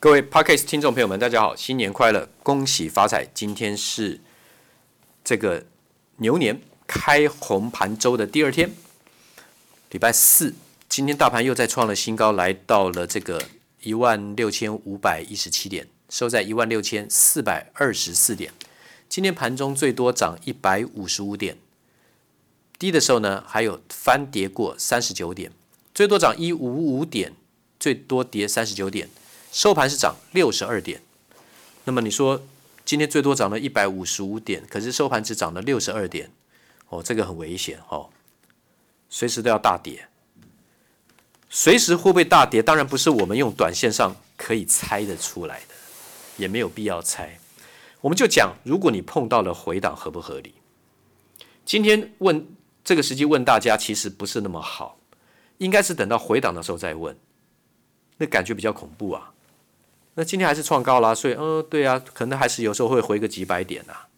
各位 Podcast 听众朋友们，大家好，新年快乐，恭喜发财！今天是这个牛年开红盘周的第二天，礼拜四。今天大盘又再创了新高，来到了这个一万六千五百一十七点，收在一万六千四百二十四点。今天盘中最多涨一百五十五点，低的时候呢还有翻跌过三十九点，最多涨一五五点，最多跌三十九点。收盘是涨六十二点，那么你说今天最多涨了一百五十五点，可是收盘只涨了六十二点，哦，这个很危险哦，随时都要大跌，随时会不会大跌？当然不是我们用短线上可以猜得出来的，也没有必要猜。我们就讲，如果你碰到了回档，合不合理？今天问这个时机问大家，其实不是那么好，应该是等到回档的时候再问，那感觉比较恐怖啊。那今天还是创高啦，所以，嗯，对啊，可能还是有时候会回个几百点呐、啊。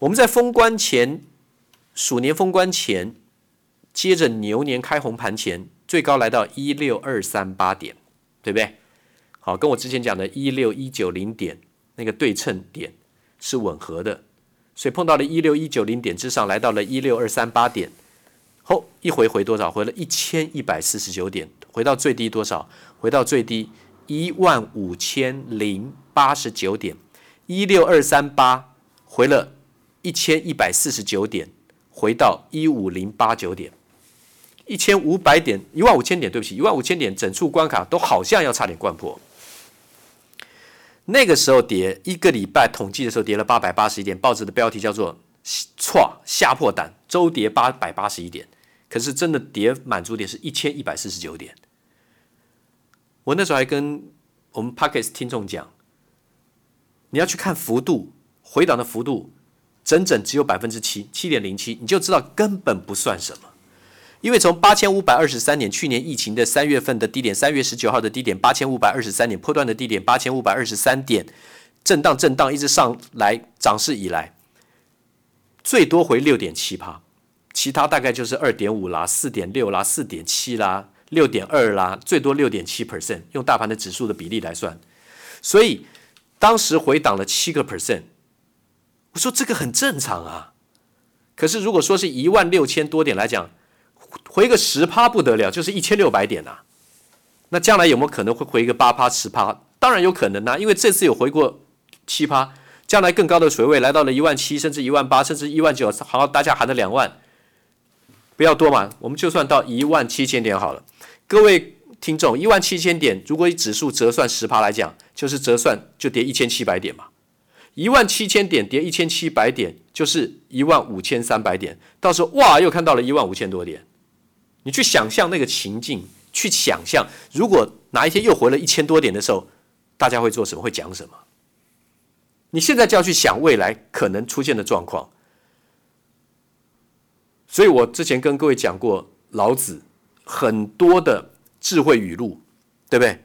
我们在封关前，鼠年封关前，接着牛年开红盘前，最高来到一六二三八点，对不对？好，跟我之前讲的一六一九零点那个对称点是吻合的，所以碰到了一六一九零点之上，来到了一六二三八点，后一回回多少？回了一千一百四十九点，回到最低多少？回到最低。一万五千零八十九点，一六二三八回了一千一百四十九点，回到一五零八九点，一千五百点，一万五千点，对不起，一万五千点整处关卡都好像要差点掼破。那个时候跌一个礼拜，统计的时候跌了八百八十一点，报纸的标题叫做“错吓破胆”，周跌八百八十一点，可是真的跌满足点是一千一百四十九点。我那时候还跟我们 Podcast 听众讲，你要去看幅度，回档的幅度，整整只有百分之七，七点零七，你就知道根本不算什么。因为从八千五百二十三点，去年疫情的三月份的低点，三月十九号的低点八千五百二十三点，破段的低点八千五百二十三点，震荡震荡一直上来，涨势以来最多回六点七趴，其他大概就是二点五啦、四点六啦、四点七啦。六点二啦，最多六点七 percent，用大盘的指数的比例来算，所以当时回档了七个 percent，我说这个很正常啊。可是如果说是一万六千多点来讲，回个十趴不得了，就是一千六百点啊。那将来有没有可能会回个八趴十趴？当然有可能啊，因为这次有回过七趴，将来更高的水位来到了一万七，甚至一万八，甚至一万九，好，大家喊了两万，不要多嘛，我们就算到一万七千点好了。各位听众，一万七千点，如果以指数折算十趴来讲，就是折算就跌一千七百点嘛。一万七千点跌一千七百点，就是一万五千三百点。到时候哇，又看到了一万五千多点。你去想象那个情境，去想象如果哪一天又回了一千多点的时候，大家会做什么？会讲什么？你现在就要去想未来可能出现的状况。所以我之前跟各位讲过，老子。很多的智慧语录，对不对？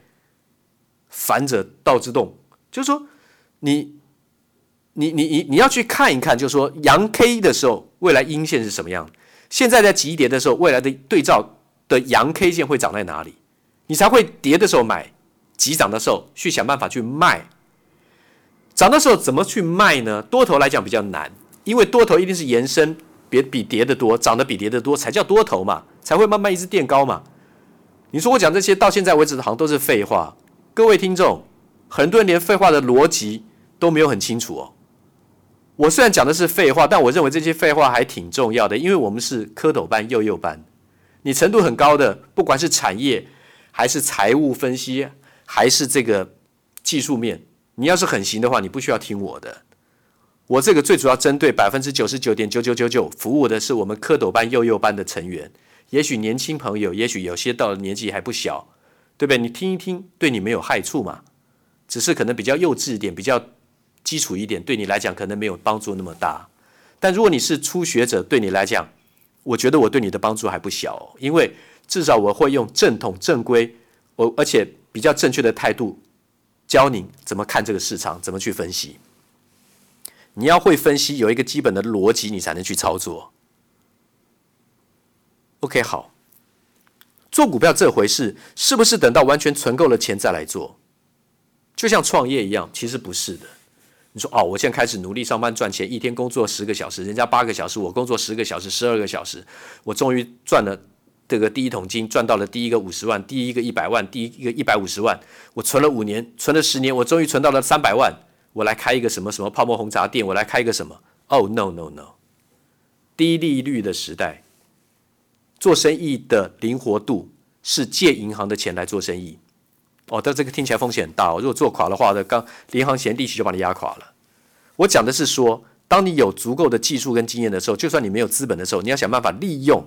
反者道之动，就是说你，你你你你要去看一看，就是说阳 K 的时候，未来阴线是什么样？现在在急跌的时候，未来的对照的阳 K 线会长在哪里？你才会跌的时候买，急涨的时候去想办法去卖。涨的时候怎么去卖呢？多头来讲比较难，因为多头一定是延伸。别比跌的多，涨得比跌的多才叫多头嘛，才会慢慢一直垫高嘛。你说我讲这些到现在为止好像都是废话，各位听众，很多人连废话的逻辑都没有很清楚哦。我虽然讲的是废话，但我认为这些废话还挺重要的，因为我们是蝌蚪班、幼幼班，你程度很高的，不管是产业还是财务分析，还是这个技术面，你要是很行的话，你不需要听我的。我这个最主要针对百分之九十九点九九九九服务的是我们蝌蚪班、幼幼班的成员。也许年轻朋友，也许有些到了年纪还不小，对不对？你听一听，对你没有害处嘛？只是可能比较幼稚一点，比较基础一点，对你来讲可能没有帮助那么大。但如果你是初学者，对你来讲，我觉得我对你的帮助还不小，因为至少我会用正统正规，我而且比较正确的态度教您怎么看这个市场，怎么去分析。你要会分析，有一个基本的逻辑，你才能去操作。OK，好，做股票这回事，是不是等到完全存够了钱再来做？就像创业一样，其实不是的。你说哦，我现在开始努力上班赚钱，一天工作十个小时，人家八个小时，我工作十个小时、十二个小时，我终于赚了这个第一桶金，赚到了第一个五十万，第一个一百万，第一个一百五十万。我存了五年，存了十年，我终于存到了三百万。我来开一个什么什么泡沫红茶店，我来开一个什么？哦，no no no，低利率的时代，做生意的灵活度是借银行的钱来做生意。哦，但这个听起来风险很大哦。如果做垮的话，那刚银行嫌利息就把你压垮了。我讲的是说，当你有足够的技术跟经验的时候，就算你没有资本的时候，你要想办法利用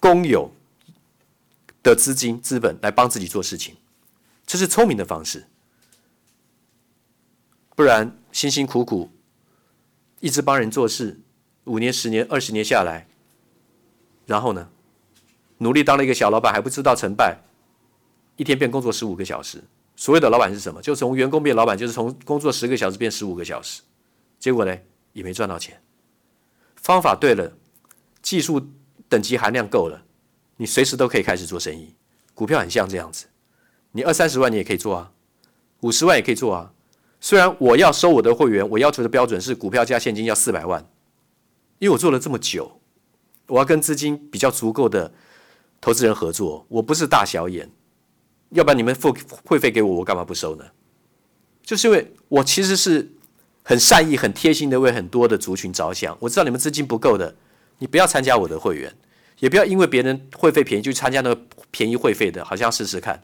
公有的资金资本来帮自己做事情，这是聪明的方式。不然辛辛苦苦一直帮人做事，五年、十年、二十年下来，然后呢，努力当了一个小老板还不知道成败。一天变工作十五个小时，所谓的老板是什么？就从员工变老板，就是从工作十个小时变十五个小时，结果呢也没赚到钱。方法对了，技术等级含量够了，你随时都可以开始做生意。股票很像这样子，你二三十万你也可以做啊，五十万也可以做啊。虽然我要收我的会员，我要求的标准是股票加现金要四百万，因为我做了这么久，我要跟资金比较足够的投资人合作，我不是大小眼。要不然你们付会费给我，我干嘛不收呢？就是因为我其实是很善意、很贴心的为很多的族群着想。我知道你们资金不够的，你不要参加我的会员，也不要因为别人会费便宜就参加那个便宜会费的，好像试试看。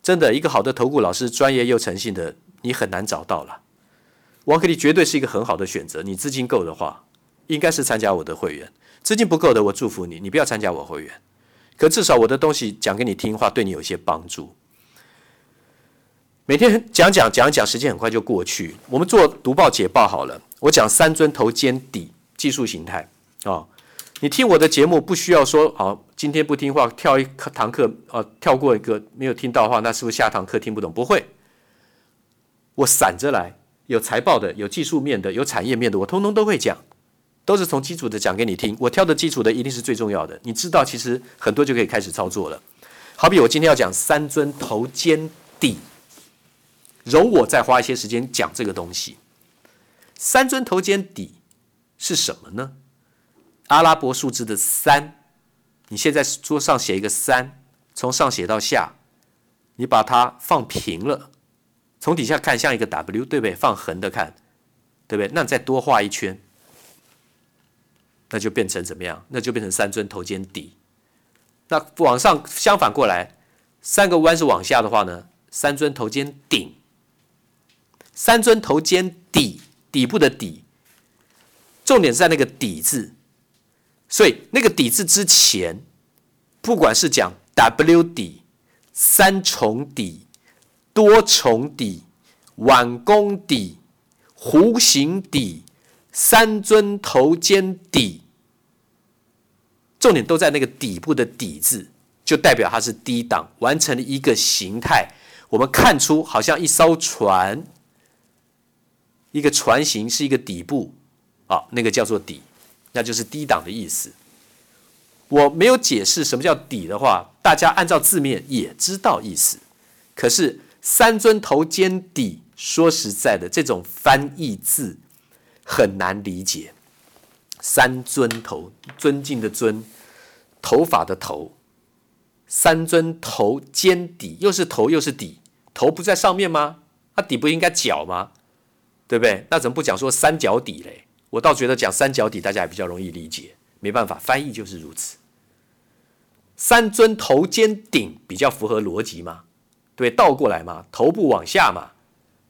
真的，一个好的投顾老师，专业又诚信的，你很难找到了。王可立绝对是一个很好的选择。你资金够的话，应该是参加我的会员。资金不够的，我祝福你，你不要参加我会员。可至少我的东西讲给你听话，对你有一些帮助。每天讲讲讲讲，时间很快就过去。我们做读报解报好了，我讲三尊头肩底技术形态啊、你听我的节目不需要说好、今天不听话跳一堂课啊、跳过一个没有听到的话，那是不是下堂课听不懂？不会，我散着来，有财报的，有技术面的，有产业面的，我通通都会讲。都是从基础的讲给你听，我挑的基础的一定是最重要的。你知道，其实很多就可以开始操作了。好比我今天要讲三尊头肩底，容我再花一些时间讲这个东西。三尊头肩底是什么呢？阿拉伯数字的三，你现在桌上写一个三，从上写到下，你把它放平了，从底下看像一个 W，对不对？放横的看，对不对？那你再多画一圈。那就变成怎么样？那就变成三尊头肩底。那往上相反过来，三个弯是往下的话呢？三尊头肩顶。三尊头肩底，底部的底，重点是在那个底字。所以那个底字之前，不管是讲 W 底、三重底、多重底、碗弓底、弧形底。三尊头肩底，重点都在那个底部的底字，就代表它是低档，完成了一个形态。我们看出好像一艘船，一个船型是一个底部，啊，那个叫做底，那就是低档的意思。我没有解释什么叫底的话，大家按照字面也知道意思。可是三尊头肩底，说实在的，这种翻译字。很难理解，三尊头，尊敬的尊，头发的头，三尊头肩底，又是头又是底，头不在上面吗？那底不应该脚吗？对不对？那怎么不讲说三角底嘞？我倒觉得讲三角底大家也比较容易理解。没办法，翻译就是如此。三尊头肩顶比较符合逻辑嘛？对，倒过来嘛，头部往下嘛，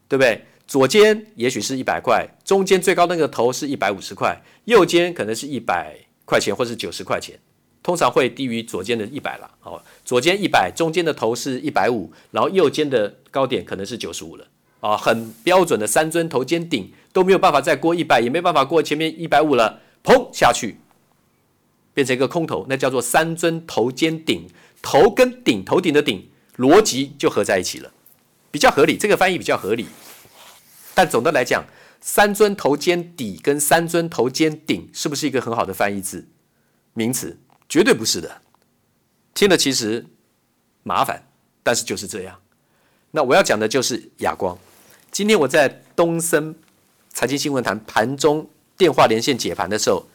对不对？左肩也许是一百块，中间最高那个头是一百五十块，右肩可能是一百块钱或是九十块钱，通常会低于左肩的一百了。好，左肩一百，中间的头是一百五，然后右肩的高点可能是九十五了。啊，很标准的三尊头肩顶都没有办法再过一百，也没办法过前面一百五了，砰下去，变成一个空头，那叫做三尊头肩顶，头跟顶，头顶的顶逻辑就合在一起了，比较合理，这个翻译比较合理。但总的来讲，三尊头肩底跟三尊头肩顶是不是一个很好的翻译字？名词？绝对不是的。听了其实麻烦，但是就是这样。那我要讲的就是亚光。今天我在东森财经新闻坛盘中电话连线解盘的时候，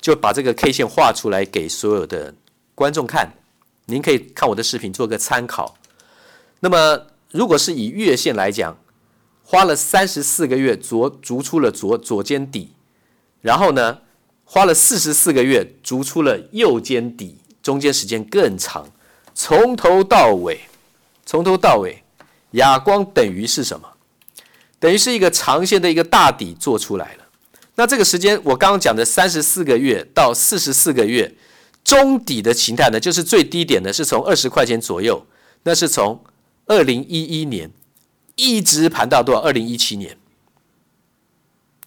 就把这个 K 线画出来给所有的观众看。您可以看我的视频做个参考。那么，如果是以月线来讲，花了三十四个月逐逐出了左左肩底，然后呢，花了四十四个月逐出了右肩底，中间时间更长。从头到尾，从头到尾，哑光等于是什么？等于是一个长线的一个大底做出来了。那这个时间，我刚刚讲的三十四个月到四十四个月。中底的形态呢，就是最低点呢，是从二十块钱左右，那是从二零一一年一直盘到多少？二零一七年，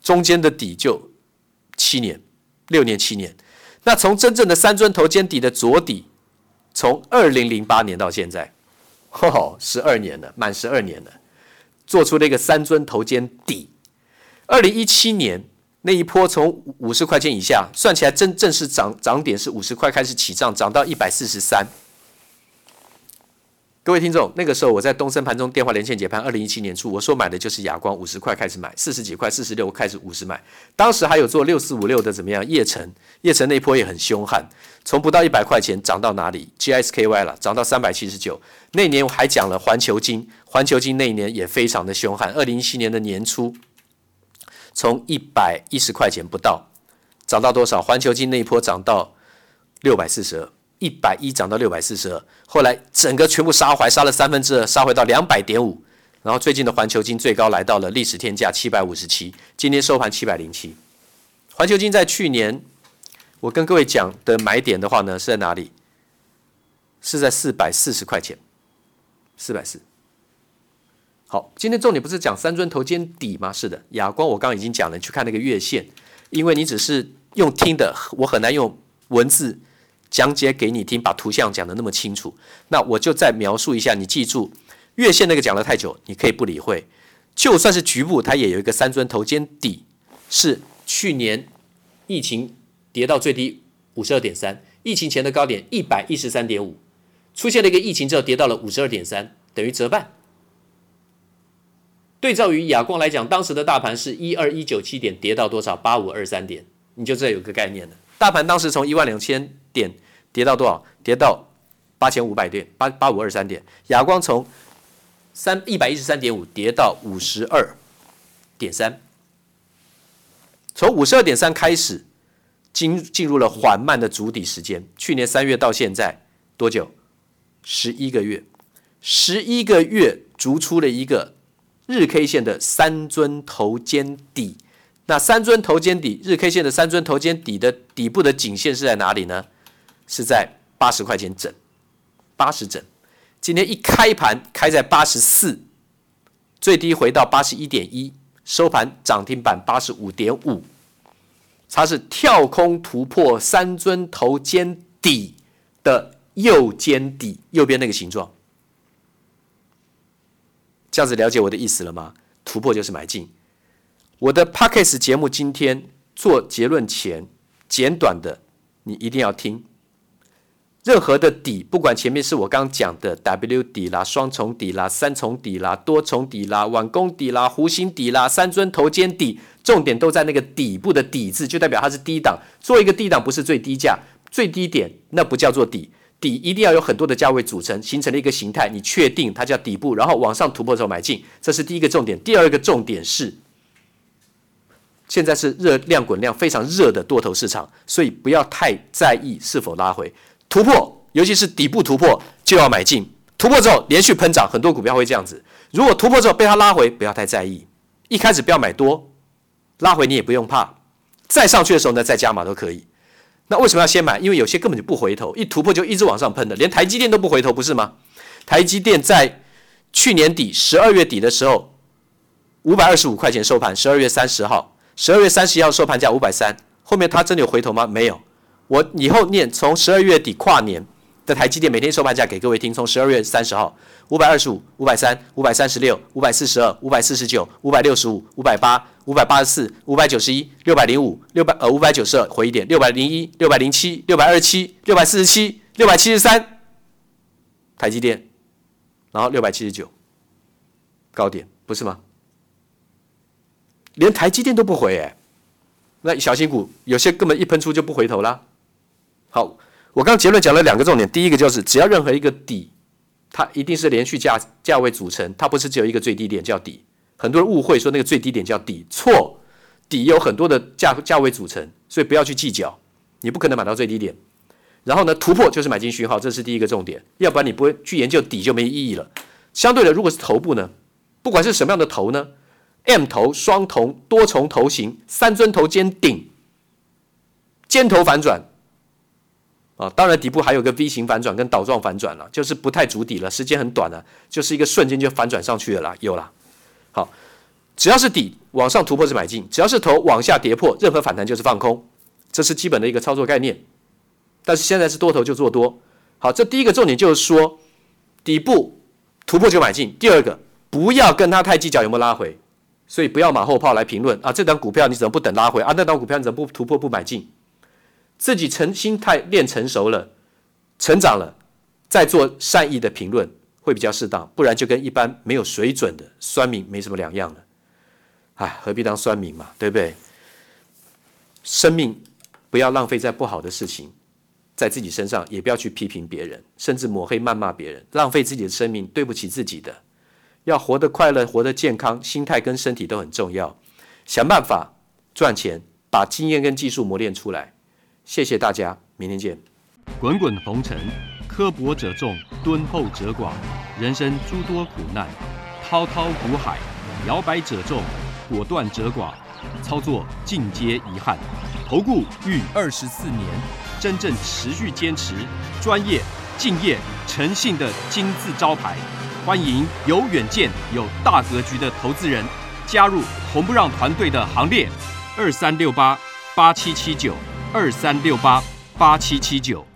中间的底就七年、六年、七年。那从真正的三尊头肩底的左底，从二零零八年到现在，哦，十二年了，满十二年了，做出了一个三尊头肩底。二零一七年。那一波从五十块钱以下算起来，真正式涨涨点是五十块开始起涨，涨到一百四十三。各位听众，那个时候我在东森盘中电话连线解盘，二零一七年初，我说买的就是亚光，五十块开始买，四十几块、四十六开始五十买。当时还有做六四五六的怎么样？叶城，叶城那一波也很凶悍，从不到一百块钱涨到哪里？GSKY 了，涨到三百七十九。那年我还讲了环球金，环球金那一年也非常的凶悍。二零一七年的年初。从一百一十块钱不到涨到多少？环球金那一波涨到六百四十二，一百一涨到六百四十二，后来整个全部杀回，杀了三分之二，杀回到两百点五。然后最近的环球金最高来到了历史天价七百五十七，今天收盘七百零七。环球金在去年我跟各位讲的买点的话呢，是在哪里？是在四百四十块钱，四百四。好，今天重点不是讲三尊头肩底吗？是的，哑光我刚刚已经讲了，你去看那个月线，因为你只是用听的，我很难用文字讲解给你听，把图像讲得那么清楚。那我就再描述一下，你记住，月线那个讲得太久，你可以不理会。就算是局部，它也有一个三尊头肩底，是去年疫情跌到最低五十二点三，疫情前的高点一百一十三点五，出现了一个疫情之后跌到了五十二点三，等于折半。对照于亚光来讲，当时的大盘是一二一九七点，跌到多少？八五二三点，你就这有个概念了。大盘当时从一万两千点跌到多少？跌到八千五百点，八八五二三点。亚光从三一百一十三点五跌到五十二点三，从五十二点三开始进进入了缓慢的筑底时间。去年三月到现在多久？十一个月，十一个月筑出了一个。日 K 线的三尊头肩底，那三尊头肩底，日 K 线的三尊头肩底的底部的颈线是在哪里呢？是在八十块钱整，八十整。今天一开盘开在八十四，最低回到八十一点一，收盘涨停板八十五点五，它是跳空突破三尊头肩底的右肩底，右边那个形状。这样子了解我的意思了吗？突破就是买进。我的 Podcast 节目今天做结论前简短的，你一定要听。任何的底，不管前面是我刚讲的 W 底啦、双重底啦、三重底啦、多重底啦、碗公底啦、弧形底啦、三尊头肩底，重点都在那个底部的底字，就代表它是低档。做一个低档不是最低价、最低点，那不叫做底。底一定要有很多的价位组成，形成了一个形态，你确定它叫底部，然后往上突破的时候买进，这是第一个重点。第二个重点是，现在是热量滚量非常热的多头市场，所以不要太在意是否拉回突破，尤其是底部突破就要买进。突破之后连续喷涨，很多股票会这样子。如果突破之后被它拉回，不要太在意，一开始不要买多，拉回你也不用怕，再上去的时候呢，再加码都可以。那为什么要先买？因为有些根本就不回头，一突破就一直往上喷的，连台积电都不回头，不是吗？台积电在去年底十二月底的时候，五百二十五块钱收盘，十二月三十号，十二月三十一号收盘价五百三，后面它真的有回头吗？没有。我以后念从十二月底跨年的台积电每天收盘价给各位听，从十二月三十号五百二十五、五百三、五百三十六、五百四十二、五百四十九、五百六十五、五百八。五百八十四、五百九十一、六百零五、六百呃五百九十二，回一点，六百零一、六百零七、六百二十七、六百四十七、六百七十三，台积电，然后六百七十九，高点，不是吗？连台积电都不回哎，那小新股有些根本一喷出就不回头啦。好，我刚结论讲了两个重点，第一个就是只要任何一个底，它一定是连续价价位组成，它不是只有一个最低点叫底。很多人误会说那个最低点叫底，错，底有很多的价价位组成，所以不要去计较，你不可能买到最低点。然后呢，突破就是买进讯号，这是第一个重点，要不然你不会去研究底就没意义了。相对的，如果是头部呢，不管是什么样的头呢？M 头、双头、多重头型、三尊头尖顶、尖头反转啊，当然底部还有个 V 型反转跟倒状反转了，就是不太足底了，时间很短了，就是一个瞬间就反转上去了啦，有了。好，只要是底往上突破是买进，只要是头往下跌破，任何反弹就是放空，这是基本的一个操作概念。但是现在是多头就做多，好，这第一个重点就是说，底部突破就买进。第二个，不要跟他太计较有没有拉回。所以不要马后炮来评论啊！这档股票你怎么不等拉回啊？那档股票你怎么不突破不买进？自己成心态练成熟了，成长了，再做善意的评论会比较适当。不然就跟一般没有水准的酸民没什么两样了。唉，何必当酸民嘛？对不对？生命不要浪费在不好的事情，在自己身上也不要去批评别人，甚至抹黑谩骂别人，浪费自己的生命，对不起自己的。要活得快乐，活得健康，心态跟身体都很重要。想办法赚钱，把经验跟技术磨练出来。谢谢大家，明天见。滚滚红尘，刻薄者众，敦厚者寡；人生诸多苦难，滔滔苦海，摇摆者众，果断者寡。操作尽皆遗憾。投顾逾二十四年，真正持续坚持、专业、敬业、诚信的金字招牌。欢迎有远见、有大格局的投资人加入红不让团队的行列。二三六八八七七九，二三六八八七七九。